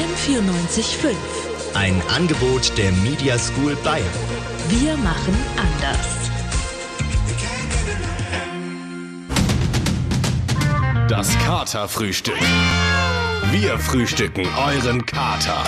M94.5. Ein Angebot der Media School Bayern. Wir machen anders. Das Katerfrühstück. Wir frühstücken euren Kater.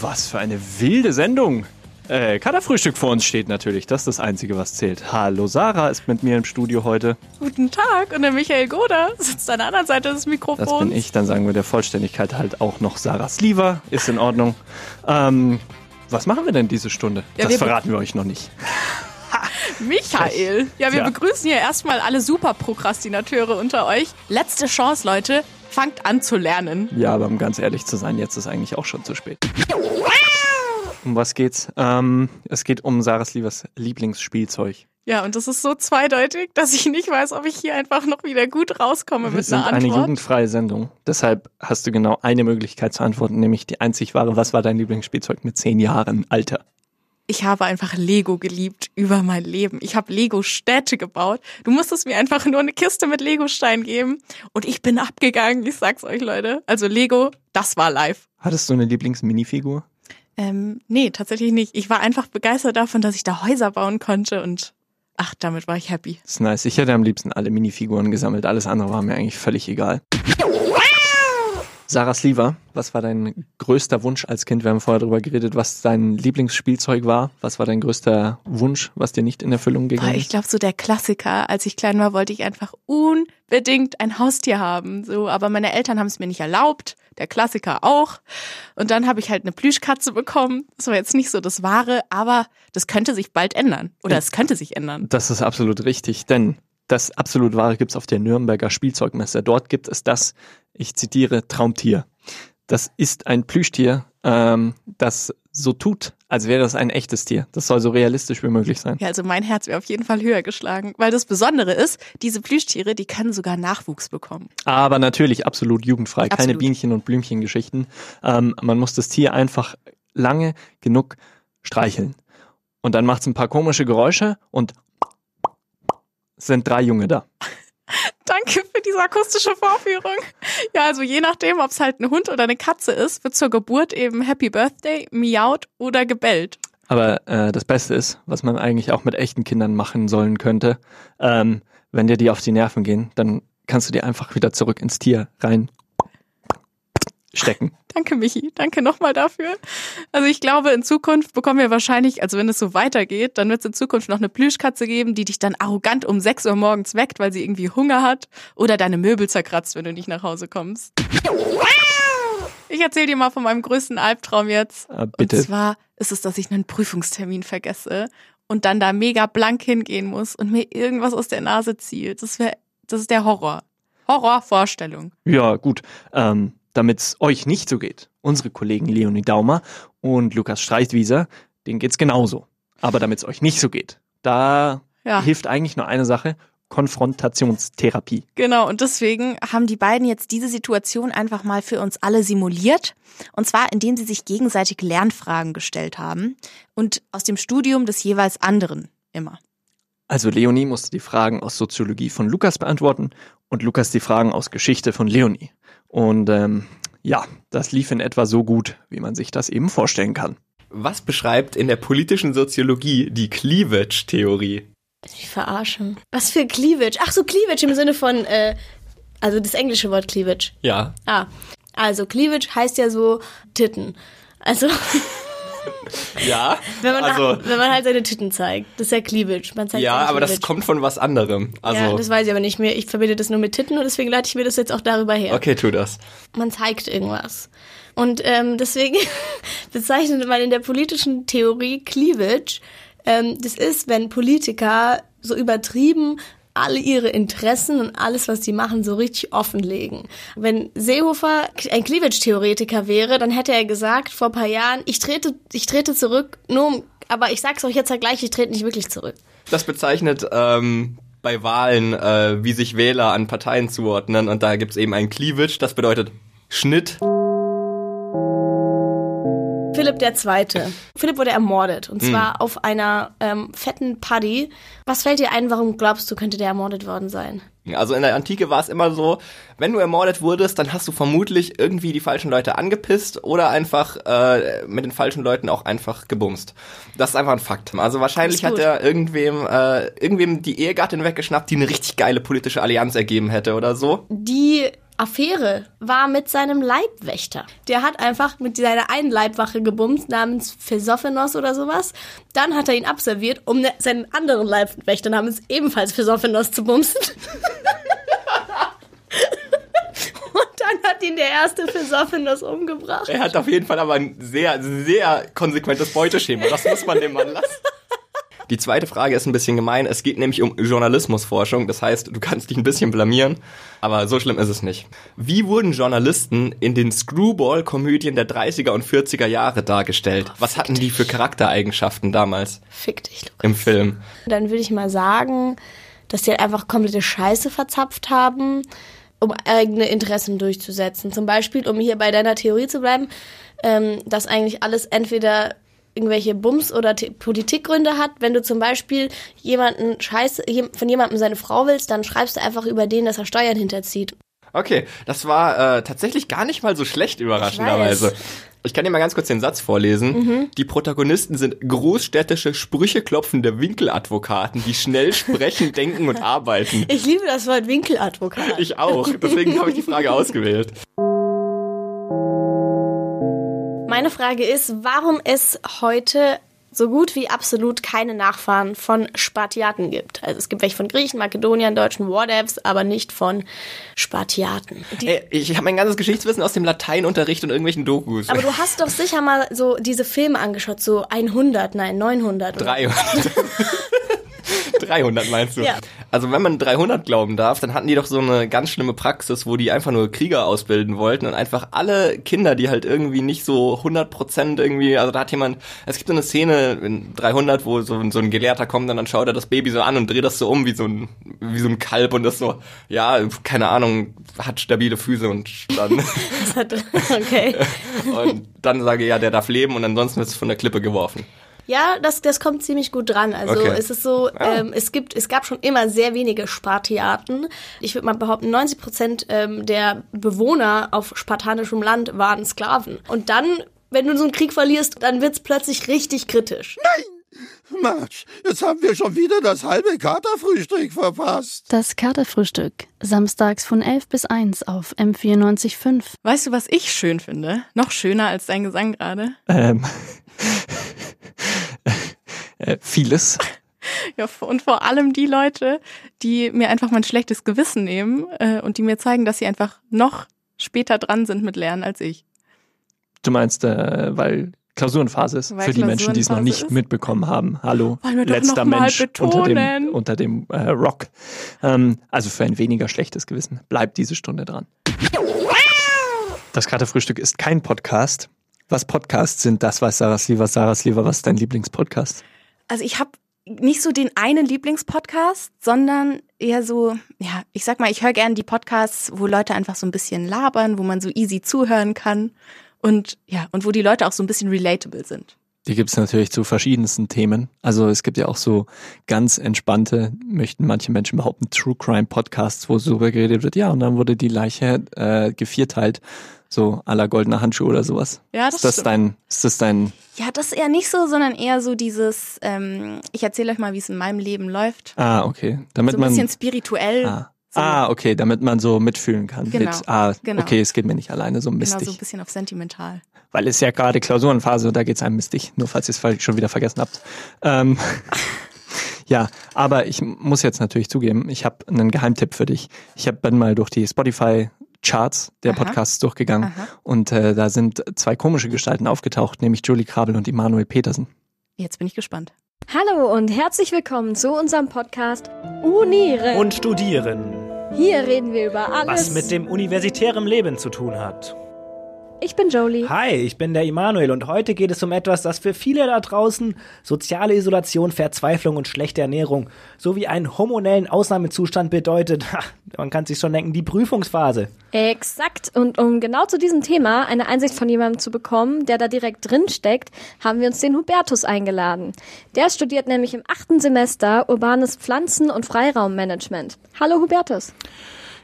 Was für eine wilde Sendung. Äh, Katerfrühstück vor uns steht natürlich. Das ist das Einzige, was zählt. Hallo, Sarah ist mit mir im Studio heute. Guten Tag. Und der Michael Goda sitzt an der anderen Seite des Mikrofons. Das bin ich. Dann sagen wir der Vollständigkeit halt auch noch Sarah Sliver. Ist in Ordnung. Ähm, was machen wir denn diese Stunde? Ja, das wir- verraten wir euch noch nicht. Michael. Ja, wir Ja. begrüßen hier erstmal alle Superprokrastinateure unter euch. Letzte Chance, Leute. Fangt an zu lernen. Ja, aber um ganz ehrlich zu sein, jetzt ist eigentlich auch schon zu spät. Um was geht's? Ähm, es geht um Sarah Slivers Lieblingsspielzeug. Ja, und das ist so zweideutig, dass ich nicht weiß, ob ich hier einfach noch wieder gut rauskomme Wir mit sind einer eine Antwort. jugendfreie Sendung. Deshalb hast du genau eine Möglichkeit zu antworten, nämlich die einzig wahre. Was war dein Lieblingsspielzeug mit zehn Jahren Alter? Ich habe einfach Lego geliebt über mein Leben. Ich habe Lego-Städte gebaut. Du musstest mir einfach nur eine Kiste mit Lego-Stein geben und ich bin abgegangen. Ich sag's euch, Leute. Also Lego, das war live. Hattest du eine Lieblingsminifigur? Ähm, nee, tatsächlich nicht. Ich war einfach begeistert davon, dass ich da Häuser bauen konnte und ach, damit war ich happy. Das ist nice. Ich hätte am liebsten alle Minifiguren gesammelt. Alles andere war mir eigentlich völlig egal. Sarah Sliver, was war dein größter Wunsch als Kind? Wir haben vorher darüber geredet, was dein Lieblingsspielzeug war. Was war dein größter Wunsch, was dir nicht in Erfüllung gegangen ich ist? glaube, so der Klassiker, als ich klein war, wollte ich einfach unbedingt ein Haustier haben. So, aber meine Eltern haben es mir nicht erlaubt, der Klassiker auch. Und dann habe ich halt eine Plüschkatze bekommen. Das war jetzt nicht so das Wahre, aber das könnte sich bald ändern. Oder es könnte sich ändern. Das ist absolut richtig, denn das absolut wahre gibt's auf der Nürnberger Spielzeugmesse. Dort gibt es das, ich zitiere, Traumtier. Das ist ein Plüschtier, ähm, das so tut, als wäre es ein echtes Tier. Das soll so realistisch wie möglich sein. Ja, also mein Herz wäre auf jeden Fall höher geschlagen. Weil das Besondere ist, diese Plüschtiere, die können sogar Nachwuchs bekommen. Aber natürlich absolut jugendfrei, keine Absolut. Bienchen- und Blümchengeschichten. Ähm, man muss das Tier einfach lange genug streicheln. Und dann macht's ein paar komische Geräusche und es sind drei Junge da. Danke für diese akustische Vorführung. Ja, also je nachdem, ob es halt ein Hund oder eine Katze ist, wird zur Geburt eben Happy Birthday, miaut oder gebellt. Aber äh, das Beste ist, was man eigentlich auch mit echten Kindern machen sollen könnte, ähm, wenn dir die auf die Nerven gehen, dann kannst du die einfach wieder zurück ins Tier rein stecken. Danke, Michi. Danke nochmal dafür. Also ich glaube, in Zukunft bekommen wir wahrscheinlich, also wenn es so weitergeht, dann wird es in Zukunft noch eine Plüschkatze geben, die dich dann arrogant um 6 Uhr morgens weckt, weil sie irgendwie Hunger hat oder deine Möbel zerkratzt, wenn du nicht nach Hause kommst. Ich erzähle dir mal von meinem größten Albtraum jetzt. Äh, bitte. Und zwar ist es, dass ich einen Prüfungstermin vergesse und dann da mega blank hingehen muss und mir irgendwas aus der Nase zielt. Das wäre, das ist der Horror. Horrorvorstellung. Ja, gut. Ähm, Damit es euch nicht so geht, unsere Kollegen Leonie Daumer und Lukas Streitwieser, denen geht's genauso. Aber damit es euch nicht so geht, da Ja. hilft eigentlich nur eine Sache, Konfrontationstherapie. Genau, und deswegen haben die beiden jetzt diese Situation einfach mal für uns alle simuliert. Und zwar, indem sie sich gegenseitig Lernfragen gestellt haben. Und aus dem Studium des jeweils anderen immer. Also Leonie musste die Fragen aus Soziologie von Lukas beantworten und Lukas die Fragen aus Geschichte von Leonie. Und ähm, ja, das lief in etwa so gut, wie man sich das eben vorstellen kann. Was beschreibt in der politischen Soziologie die Cleavage-Theorie? Ich verarsche. Was für Cleavage? Ach so, Cleavage im Sinne von, äh, also das englische Wort Cleavage. Ja. Ah, also Cleavage heißt ja so Titten. Also, Ja, wenn man, also, wenn man halt seine Titten zeigt. Das ist ja Cleavage. Man zeigt ja, aber das Cleavage. kommt von was anderem. Also, ja, das weiß ich aber nicht mehr. Ich verbinde das nur mit Titten und deswegen leite ich mir das jetzt auch darüber her. okay, tu das. Man zeigt irgendwas. Und ähm, deswegen bezeichnet man in der politischen Theorie Cleavage. Ähm, das ist, wenn Politiker so übertrieben alle ihre Interessen und alles, was sie machen, so richtig offenlegen. Wenn Seehofer ein Cleavage-Theoretiker wäre, dann hätte er gesagt vor paar Jahren, ich trete, ich trete zurück, nur aber ich sag's euch jetzt ja gleich, ich trete nicht wirklich zurück. Das bezeichnet ähm, bei Wahlen, äh, wie sich Wähler an Parteien zuordnen. Und da gibt's eben ein Cleavage, das bedeutet Schnitt. Philipp der Zweite. Philipp wurde ermordet und zwar auf einer ähm, fetten Paddy. Was fällt dir ein, warum glaubst du, könnte der ermordet worden sein? Also in der Antike war es immer so, wenn du ermordet wurdest, dann hast du vermutlich irgendwie die falschen Leute angepisst oder einfach äh, mit den falschen Leuten auch einfach gebumst. Das ist einfach ein Fakt. Also wahrscheinlich hat er irgendwem, äh, irgendwem die Ehegattin weggeschnappt, die eine richtig geile politische Allianz ergeben hätte oder so. Die Affäre war mit seinem Leibwächter. Der hat einfach mit seiner einen Leibwache gebumst, namens Phesophenos oder sowas. Dann hat er ihn abserviert, um ne- seinen anderen Leibwächter namens ebenfalls Phesophenos zu bumsen. Und dann hat ihn der erste Phesophenos umgebracht. Er hat auf jeden Fall aber ein sehr, sehr konsequentes Beuteschema. Das muss man dem Mann lassen. Die zweite Frage ist ein bisschen gemein. Es geht nämlich um Journalismusforschung. Das heißt, du kannst dich ein bisschen blamieren, aber so schlimm ist es nicht. Wie wurden Journalisten in den Screwball-Komödien der 30er und 40er Jahre dargestellt? Was hatten die für Charaktereigenschaften damals Fick dich, Lukas. im Film? Dann würde ich mal sagen, dass die halt einfach komplette Scheiße verzapft haben, um eigene Interessen durchzusetzen. Zum Beispiel, um hier bei deiner Theorie zu bleiben, ähm, dass eigentlich alles entweder irgendwelche Bums- oder Politikgründe hat. Wenn du zum Beispiel jemanden Scheiße, von jemandem seine Frau willst, dann schreibst du einfach über den, dass er Steuern hinterzieht. Okay, das war äh, tatsächlich gar nicht mal so schlecht, überraschenderweise. Ich kann dir mal ganz kurz den Satz vorlesen. Die Protagonisten sind großstädtische, sprücheklopfende Winkeladvokaten, die schnell sprechen, denken und arbeiten. Ich liebe das Wort Winkeladvokat. Ich auch. Deswegen habe ich die Frage ausgewählt. Meine Frage ist, warum es heute so gut wie absolut keine Nachfahren von Spartiaten gibt. Also es gibt welche von Griechen, Makedoniern, Deutschen, Wardevs, aber nicht von Spartiaten. Die, Ey, ich habe mein ganzes Geschichtswissen aus dem Lateinunterricht und irgendwelchen Dokus. aber du hast doch sicher mal so diese Filme angeschaut, so 100, nein, 900. oder? 300. 300 meinst du? Ja. Also wenn man 300 glauben darf, dann hatten die doch so eine ganz schlimme Praxis, wo die einfach nur Krieger ausbilden wollten und einfach alle Kinder, die halt irgendwie nicht so 100% irgendwie, also da hat jemand, es gibt so eine Szene in 300, wo so, so ein Gelehrter kommt und dann schaut er das Baby so an und dreht das so um wie so ein, wie so ein Kalb und das so, ja, keine Ahnung, hat stabile Füße und dann, okay. und dann sage ich, ja, der darf leben und ansonsten wird es von der Klippe geworfen. Ja, das, das kommt ziemlich gut dran. Also Okay. es ist so, ähm, es gibt, es gab schon immer sehr wenige Spartiaten. Ich würde mal behaupten, 90 Prozent ähm, der Bewohner auf spartanischem Land waren Sklaven. Und dann, wenn du so einen Krieg verlierst, dann wird's plötzlich richtig kritisch. Mensch, jetzt haben wir schon wieder das halbe Katerfrühstück verpasst. Das Katerfrühstück. Samstags von 11 bis 1 auf M94.5. Weißt du, was ich schön finde? Noch schöner als dein Gesang gerade? Ähm, äh, vieles. Ja, und vor allem die Leute, die mir einfach mein schlechtes Gewissen nehmen äh, und die mir zeigen, dass sie einfach noch später dran sind mit Lernen als ich. Du meinst, äh, weil Klausurenphase ist Weil für die Menschen, die es noch nicht ist? mitbekommen haben. Hallo, letzter Mensch unter dem, unter dem äh, Rock. Ähm, also für ein weniger schlechtes Gewissen. Bleibt diese Stunde dran. Das Katerfrühstück ist kein Podcast. Was Podcasts sind, das weiß Sarah Sliver. Sarah Sliver, was ist dein Lieblingspodcast? Also ich habe nicht so den einen Lieblingspodcast, sondern eher so, ja, ich sag mal, ich höre gerne die Podcasts, wo Leute einfach so ein bisschen labern, wo man so easy zuhören kann und ja, und wo die Leute auch so ein bisschen relatable sind. Die gibt's natürlich zu verschiedensten Themen. Also es gibt ja auch so ganz entspannte, möchten manche Menschen behaupten, True Crime Podcasts, wo so darüber geredet wird, ja, und dann wurde die Leiche äh, gevierteilt, so la goldener Handschuh oder sowas. Ja, das ist das stimmt. dein, ist das dein, Ja, das eher nicht so, sondern eher so dieses, ähm, ich erzähle euch mal, wie es in meinem Leben läuft. ah, okay, damit So ein man, bisschen spirituell. ah, so, ah, okay, damit man so mitfühlen kann. Genau, Mit, ah, genau. okay, es geht mir nicht alleine so genau, mistig. so ein bisschen auf sentimental. Weil es ja gerade Klausurenphase und da geht's einem mistig, nur falls ihr es schon wieder vergessen habt. Ähm, ja, aber ich muss jetzt natürlich zugeben, ich habe einen Geheimtipp für dich. Ich hab, bin mal durch die Spotify Charts der Aha. Podcasts durchgegangen Aha. und äh, da sind zwei komische Gestalten aufgetaucht, nämlich Julie Krabel und Immanuel Petersen. Jetzt bin ich gespannt. Hallo und herzlich willkommen zu unserem Podcast Unieren. und studieren, hier reden wir über alles. was mit dem universitären Leben zu tun hat. Ich bin Jolie. Hi, ich bin der Immanuel und heute geht es um etwas, das für viele da draußen soziale Isolation, Verzweiflung und schlechte Ernährung sowie einen hormonellen Ausnahmezustand bedeutet. Man kann sich schon denken, die Prüfungsphase. Exakt. Und um genau zu diesem Thema eine Einsicht von jemandem zu bekommen, der da direkt drin steckt, haben wir uns den Hubertus eingeladen. Der studiert nämlich im achten Semester urbanes Pflanzen- und Freiraummanagement. Hallo Hubertus.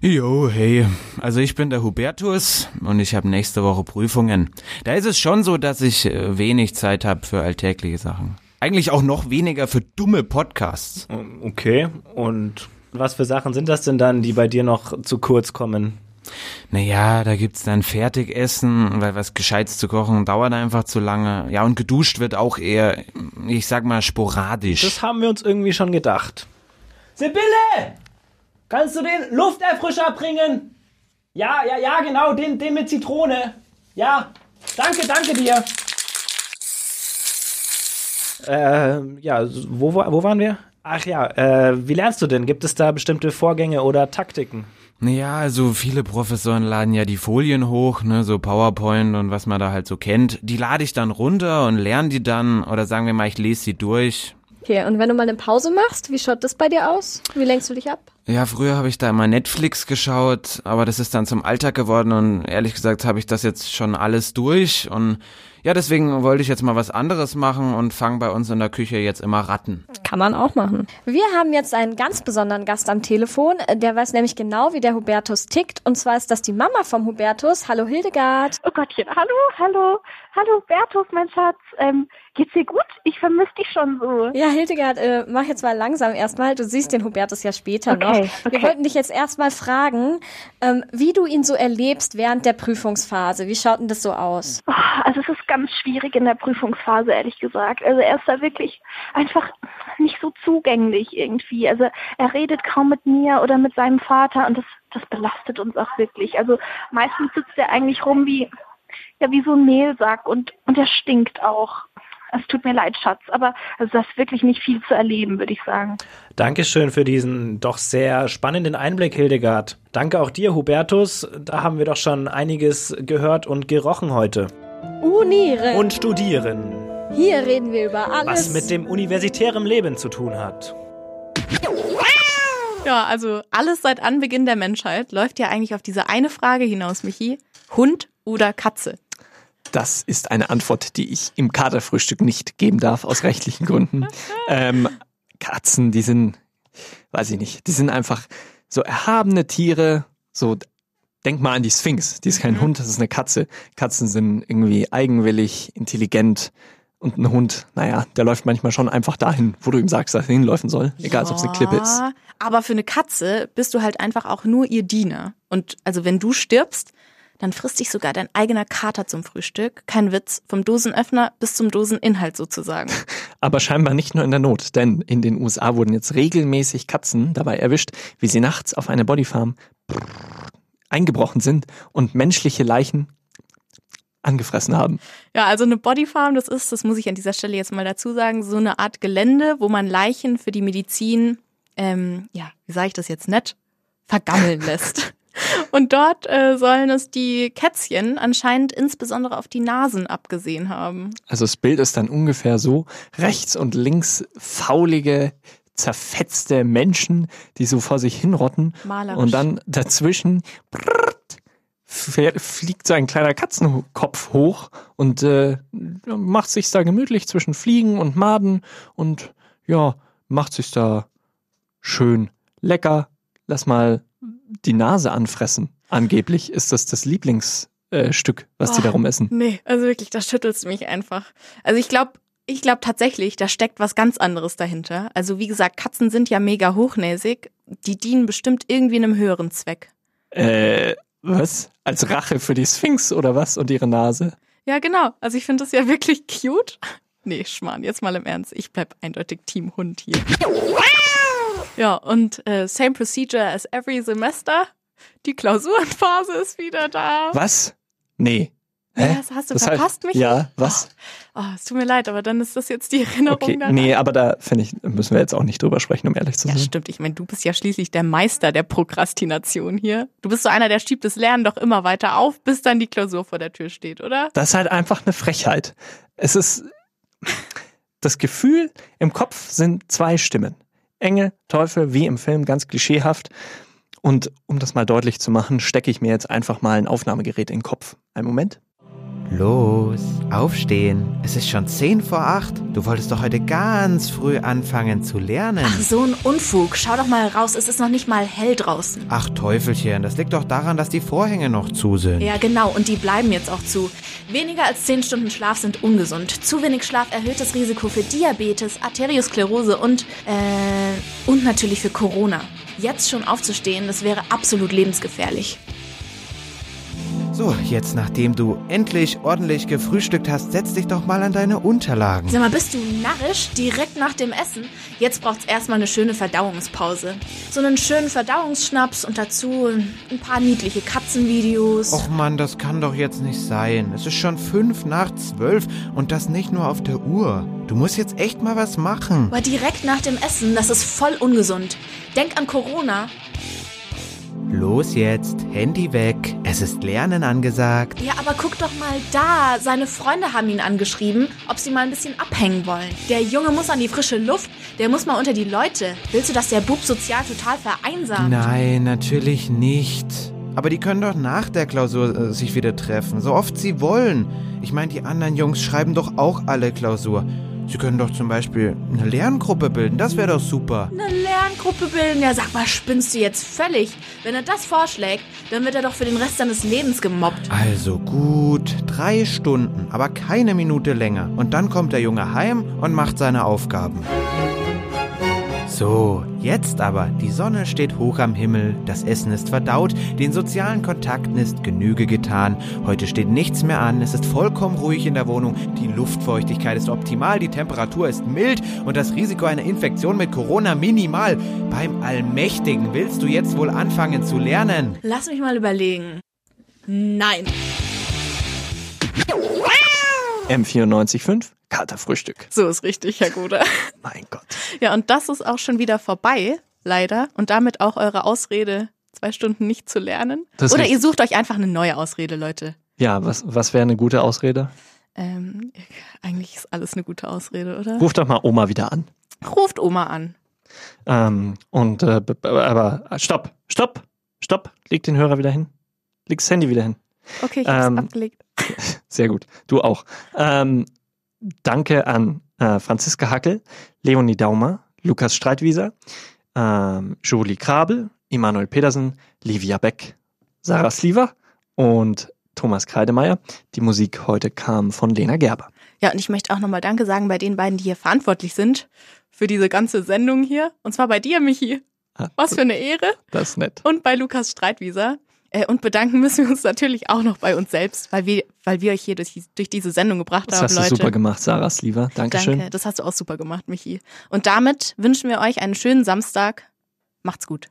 Jo, hey, also ich bin der Hubertus und ich habe nächste Woche Prüfungen. Da ist es schon so, dass ich äh, wenig Zeit habe für alltägliche Sachen. Eigentlich auch noch weniger für dumme Podcasts. Okay, und was für Sachen sind das denn dann, die bei dir noch zu kurz kommen? Naja, da gibt's dann Fertigessen, weil was Gescheites zu kochen dauert einfach zu lange. Ja, und geduscht wird auch eher, ich sag mal, sporadisch. Das haben wir uns irgendwie schon gedacht. Sibylle! Kannst du den Lufterfrischer bringen? Ja, ja, ja, genau, den, den mit Zitrone. Ja, danke, danke dir. Äh, ja, wo, wo waren wir? Ach ja, äh, wie lernst du denn? Gibt es da bestimmte Vorgänge oder Taktiken? Naja, also viele Professoren laden ja die Folien hoch, ne, so PowerPoint und was man da halt so kennt. Die lade ich dann runter und lerne die dann, oder sagen wir mal, ich lese sie durch. Okay, und wenn du mal eine Pause machst, wie schaut das bei dir aus? Wie lenkst du dich ab? Ja, früher habe ich da immer Netflix geschaut, aber das ist dann zum Alltag geworden und ehrlich gesagt habe ich das jetzt schon alles durch und ja, deswegen wollte ich jetzt mal was anderes machen und fange bei uns in der Küche jetzt immer Ratten. Kann man auch machen. Wir haben jetzt einen ganz besonderen Gast am Telefon. Der weiß nämlich genau, wie der Hubertus tickt. Und zwar ist das die Mama vom Hubertus. Hallo Hildegard. Oh Gottchen, hallo, hallo, hallo Hubertus, mein Schatz. Ähm, geht's dir gut? Ich vermisse dich schon so. Ja, Hildegard, äh, mach jetzt mal langsam erstmal. Du siehst den Hubertus ja später okay, noch. Okay. Wir wollten dich jetzt erstmal fragen, ähm, wie du ihn so erlebst während der Prüfungsphase. Wie schaut denn das so aus? Oh, also es ist ganz schwierig in der Prüfungsphase, ehrlich gesagt. Also er ist da wirklich einfach nicht so zugänglich irgendwie. Also er redet kaum mit mir oder mit seinem Vater und das, das belastet uns auch wirklich. Also meistens sitzt er eigentlich rum wie, ja, wie so ein Mehlsack und, und er stinkt auch. Es tut mir leid, Schatz, aber also das ist wirklich nicht viel zu erleben, würde ich sagen. Dankeschön für diesen doch sehr spannenden Einblick, Hildegard. Danke auch dir, Hubertus. Da haben wir doch schon einiges gehört und gerochen heute. Unieren. Und studieren. Hier reden wir über alles. Was mit dem universitären Leben zu tun hat. Ja, also alles seit Anbeginn der Menschheit läuft ja eigentlich auf diese eine Frage hinaus, Michi. Hund oder Katze? Das ist eine Antwort, die ich im Kaderfrühstück nicht geben darf, aus rechtlichen Gründen. ähm, Katzen, die sind, weiß ich nicht, die sind einfach so erhabene Tiere, so denk mal an die Sphinx, die ist kein mhm. Hund, das ist eine Katze. Katzen sind irgendwie eigenwillig, intelligent und ein Hund, naja, der läuft manchmal schon einfach dahin, wo du ihm sagst, dass er hinläufen soll, egal ja, ob es eine Klippe ist. Aber für eine Katze bist du halt einfach auch nur ihr Diener. Und also wenn du stirbst, dann frisst dich sogar dein eigener Kater zum Frühstück. Kein Witz, vom Dosenöffner bis zum Doseninhalt sozusagen. Aber scheinbar nicht nur in der Not, denn in den USA wurden jetzt regelmäßig Katzen dabei erwischt, wie sie nachts auf eine Bodyfarm eingebrochen sind und menschliche Leichen angefressen haben. Ja, also eine Bodyfarm, das ist, das muss ich an dieser Stelle jetzt mal dazu sagen, so eine Art Gelände, wo man Leichen für die Medizin, ähm, ja, wie sage ich das jetzt nett, vergammeln lässt. Und dort äh, sollen es die Kätzchen anscheinend insbesondere auf die Nasen abgesehen haben. Also das Bild ist dann ungefähr so, rechts und links faulige, zerfetzte Menschen, die so vor sich hinrotten. Malerisch. Und dann dazwischen fliegt so ein kleiner Katzenkopf hoch und äh, macht sich da gemütlich zwischen Fliegen und Maden und ja, macht sich da schön lecker. Lass mal die Nase anfressen. Angeblich ist das das Lieblingsstück, äh, was oh, die darum essen. Nee, also wirklich, da schüttelst du mich einfach. Also ich glaube, ich glaube tatsächlich, da steckt was ganz anderes dahinter. Also wie gesagt, Katzen sind ja mega hochnäsig. Die dienen bestimmt irgendwie einem höheren Zweck. Äh, was? Als Rache für die Sphinx oder was und ihre Nase? Ja, genau. Also ich finde das ja wirklich cute. Nee, Schmarrn, jetzt mal im Ernst. Ich bleib eindeutig Team Hund hier. Ja, und äh, same procedure as every semester. Die Klausurenphase ist wieder da. Was? Nee. Hä? Was, hast du Das heißt- verpasst mich? Ja, was? Oh, es tut mir leid, aber dann ist das jetzt die Erinnerung Okay, daran. nee, aber da finde ich, müssen wir jetzt auch nicht drüber sprechen, um ehrlich zu Ja, sein. stimmt. Ich meine, du bist ja schließlich der Meister der Prokrastination hier. Du bist so einer, der schiebt das Lernen doch immer weiter auf, bis dann die Klausur vor der Tür steht, oder? Das ist halt einfach eine Frechheit. Es ist das Gefühl, im Kopf sind zwei Stimmen. Engel, Teufel, wie im Film, ganz klischeehaft. Und um das mal deutlich zu machen, stecke ich mir jetzt einfach mal ein Aufnahmegerät in den Kopf. Einen Moment. Los, aufstehen. Es ist schon 10 vor 8. Du wolltest doch heute ganz früh anfangen zu lernen. Ach, so ein Unfug. Schau doch mal raus, es ist noch nicht mal hell draußen. Ach Teufelchen, das liegt doch daran, dass die Vorhänge noch zu sind. Ja, genau, und die bleiben jetzt auch zu. Weniger als 10 Stunden Schlaf sind ungesund. Zu wenig Schlaf erhöht das Risiko für Diabetes, Arteriosklerose und, äh, und natürlich für Corona. Jetzt schon aufzustehen, das wäre absolut lebensgefährlich. So, jetzt nachdem du endlich ordentlich gefrühstückt hast, setz dich doch mal an deine Unterlagen. Sag mal, bist du narrisch? Direkt nach dem Essen? Jetzt braucht's erstmal eine schöne Verdauungspause. So einen schönen Verdauungsschnaps und dazu ein paar niedliche Katzenvideos. Och Mann, das kann doch jetzt nicht sein. Es ist schon fünf nach zwölf und das nicht nur auf der Uhr. Du musst jetzt echt mal was machen. Aber direkt nach dem Essen, das ist voll ungesund. Denk an Corona. Los jetzt, Handy weg. Es ist Lernen angesagt. Ja, aber guck doch mal da. Seine Freunde haben ihn angeschrieben, ob sie mal ein bisschen abhängen wollen. Der Junge muss an die frische Luft. Der muss mal unter die Leute. Willst du, dass der Bub sozial total vereinsamt? Nein, natürlich nicht. Aber die können doch nach der Klausur äh, sich wieder treffen, so oft sie wollen. Ich meine, die anderen Jungs schreiben doch auch alle Klausur. Sie können doch zum Beispiel eine Lerngruppe bilden, das wäre doch super. Eine Lerngruppe bilden? Ja, sag mal, spinnst du jetzt völlig? Wenn er das vorschlägt, dann wird er doch für den Rest seines Lebens gemobbt. Also gut, drei Stunden, aber keine Minute länger. Und dann kommt der Junge heim und macht seine Aufgaben. So, jetzt aber. Die Sonne steht hoch am Himmel, das Essen ist verdaut, den sozialen Kontakten ist Genüge getan. Heute steht nichts mehr an, es ist vollkommen ruhig in der Wohnung, die Luftfeuchtigkeit ist optimal, die Temperatur ist mild und das Risiko einer Infektion mit Corona minimal. Beim Allmächtigen willst du jetzt wohl anfangen zu lernen? Lass mich mal überlegen. Nein. M94.5, Katerfrühstück. So ist richtig, Herr Guder. Mein Gott. Ja, und das ist auch schon wieder vorbei, leider. Und damit auch eure Ausrede, zwei Stunden nicht zu lernen. Das Oder ihr sucht euch einfach eine neue Ausrede, Leute. Ja, was, was wäre eine gute Ausrede? Ähm, eigentlich ist alles eine gute Ausrede, oder? Ruf doch mal Oma wieder an. Ruft Oma an. Ähm, und äh, aber stopp, stopp, stopp. Leg den Hörer wieder hin. Leg das Handy wieder hin. Okay, ich hab's Ähm, abgelegt. Sehr gut. Du auch. Ähm, danke an äh, Franziska Hackel, Leonie Daumer, Lukas Streitwieser, ähm, Jolie Krabel, Immanuel Pedersen, Livia Beck, Sarah Sliver und Thomas Kreidemeier. Die Musik heute kam von Lena Gerber. Ja, und ich möchte auch nochmal Danke sagen bei den beiden, die hier verantwortlich sind für diese ganze Sendung hier. Und zwar bei dir, Michi. Ah, Was für eine Ehre. Das ist nett. Und bei Lukas Streitwieser. Äh, Und bedanken müssen wir uns natürlich auch noch bei uns selbst, weil wir, weil wir euch hier durch, durch diese Sendung gebracht Das haben, hast du Leute. super gemacht, Sarah Sliver. Dankeschön. Danke, das hast du auch super gemacht, Michi. Und damit wünschen wir euch einen schönen Samstag. Macht's gut.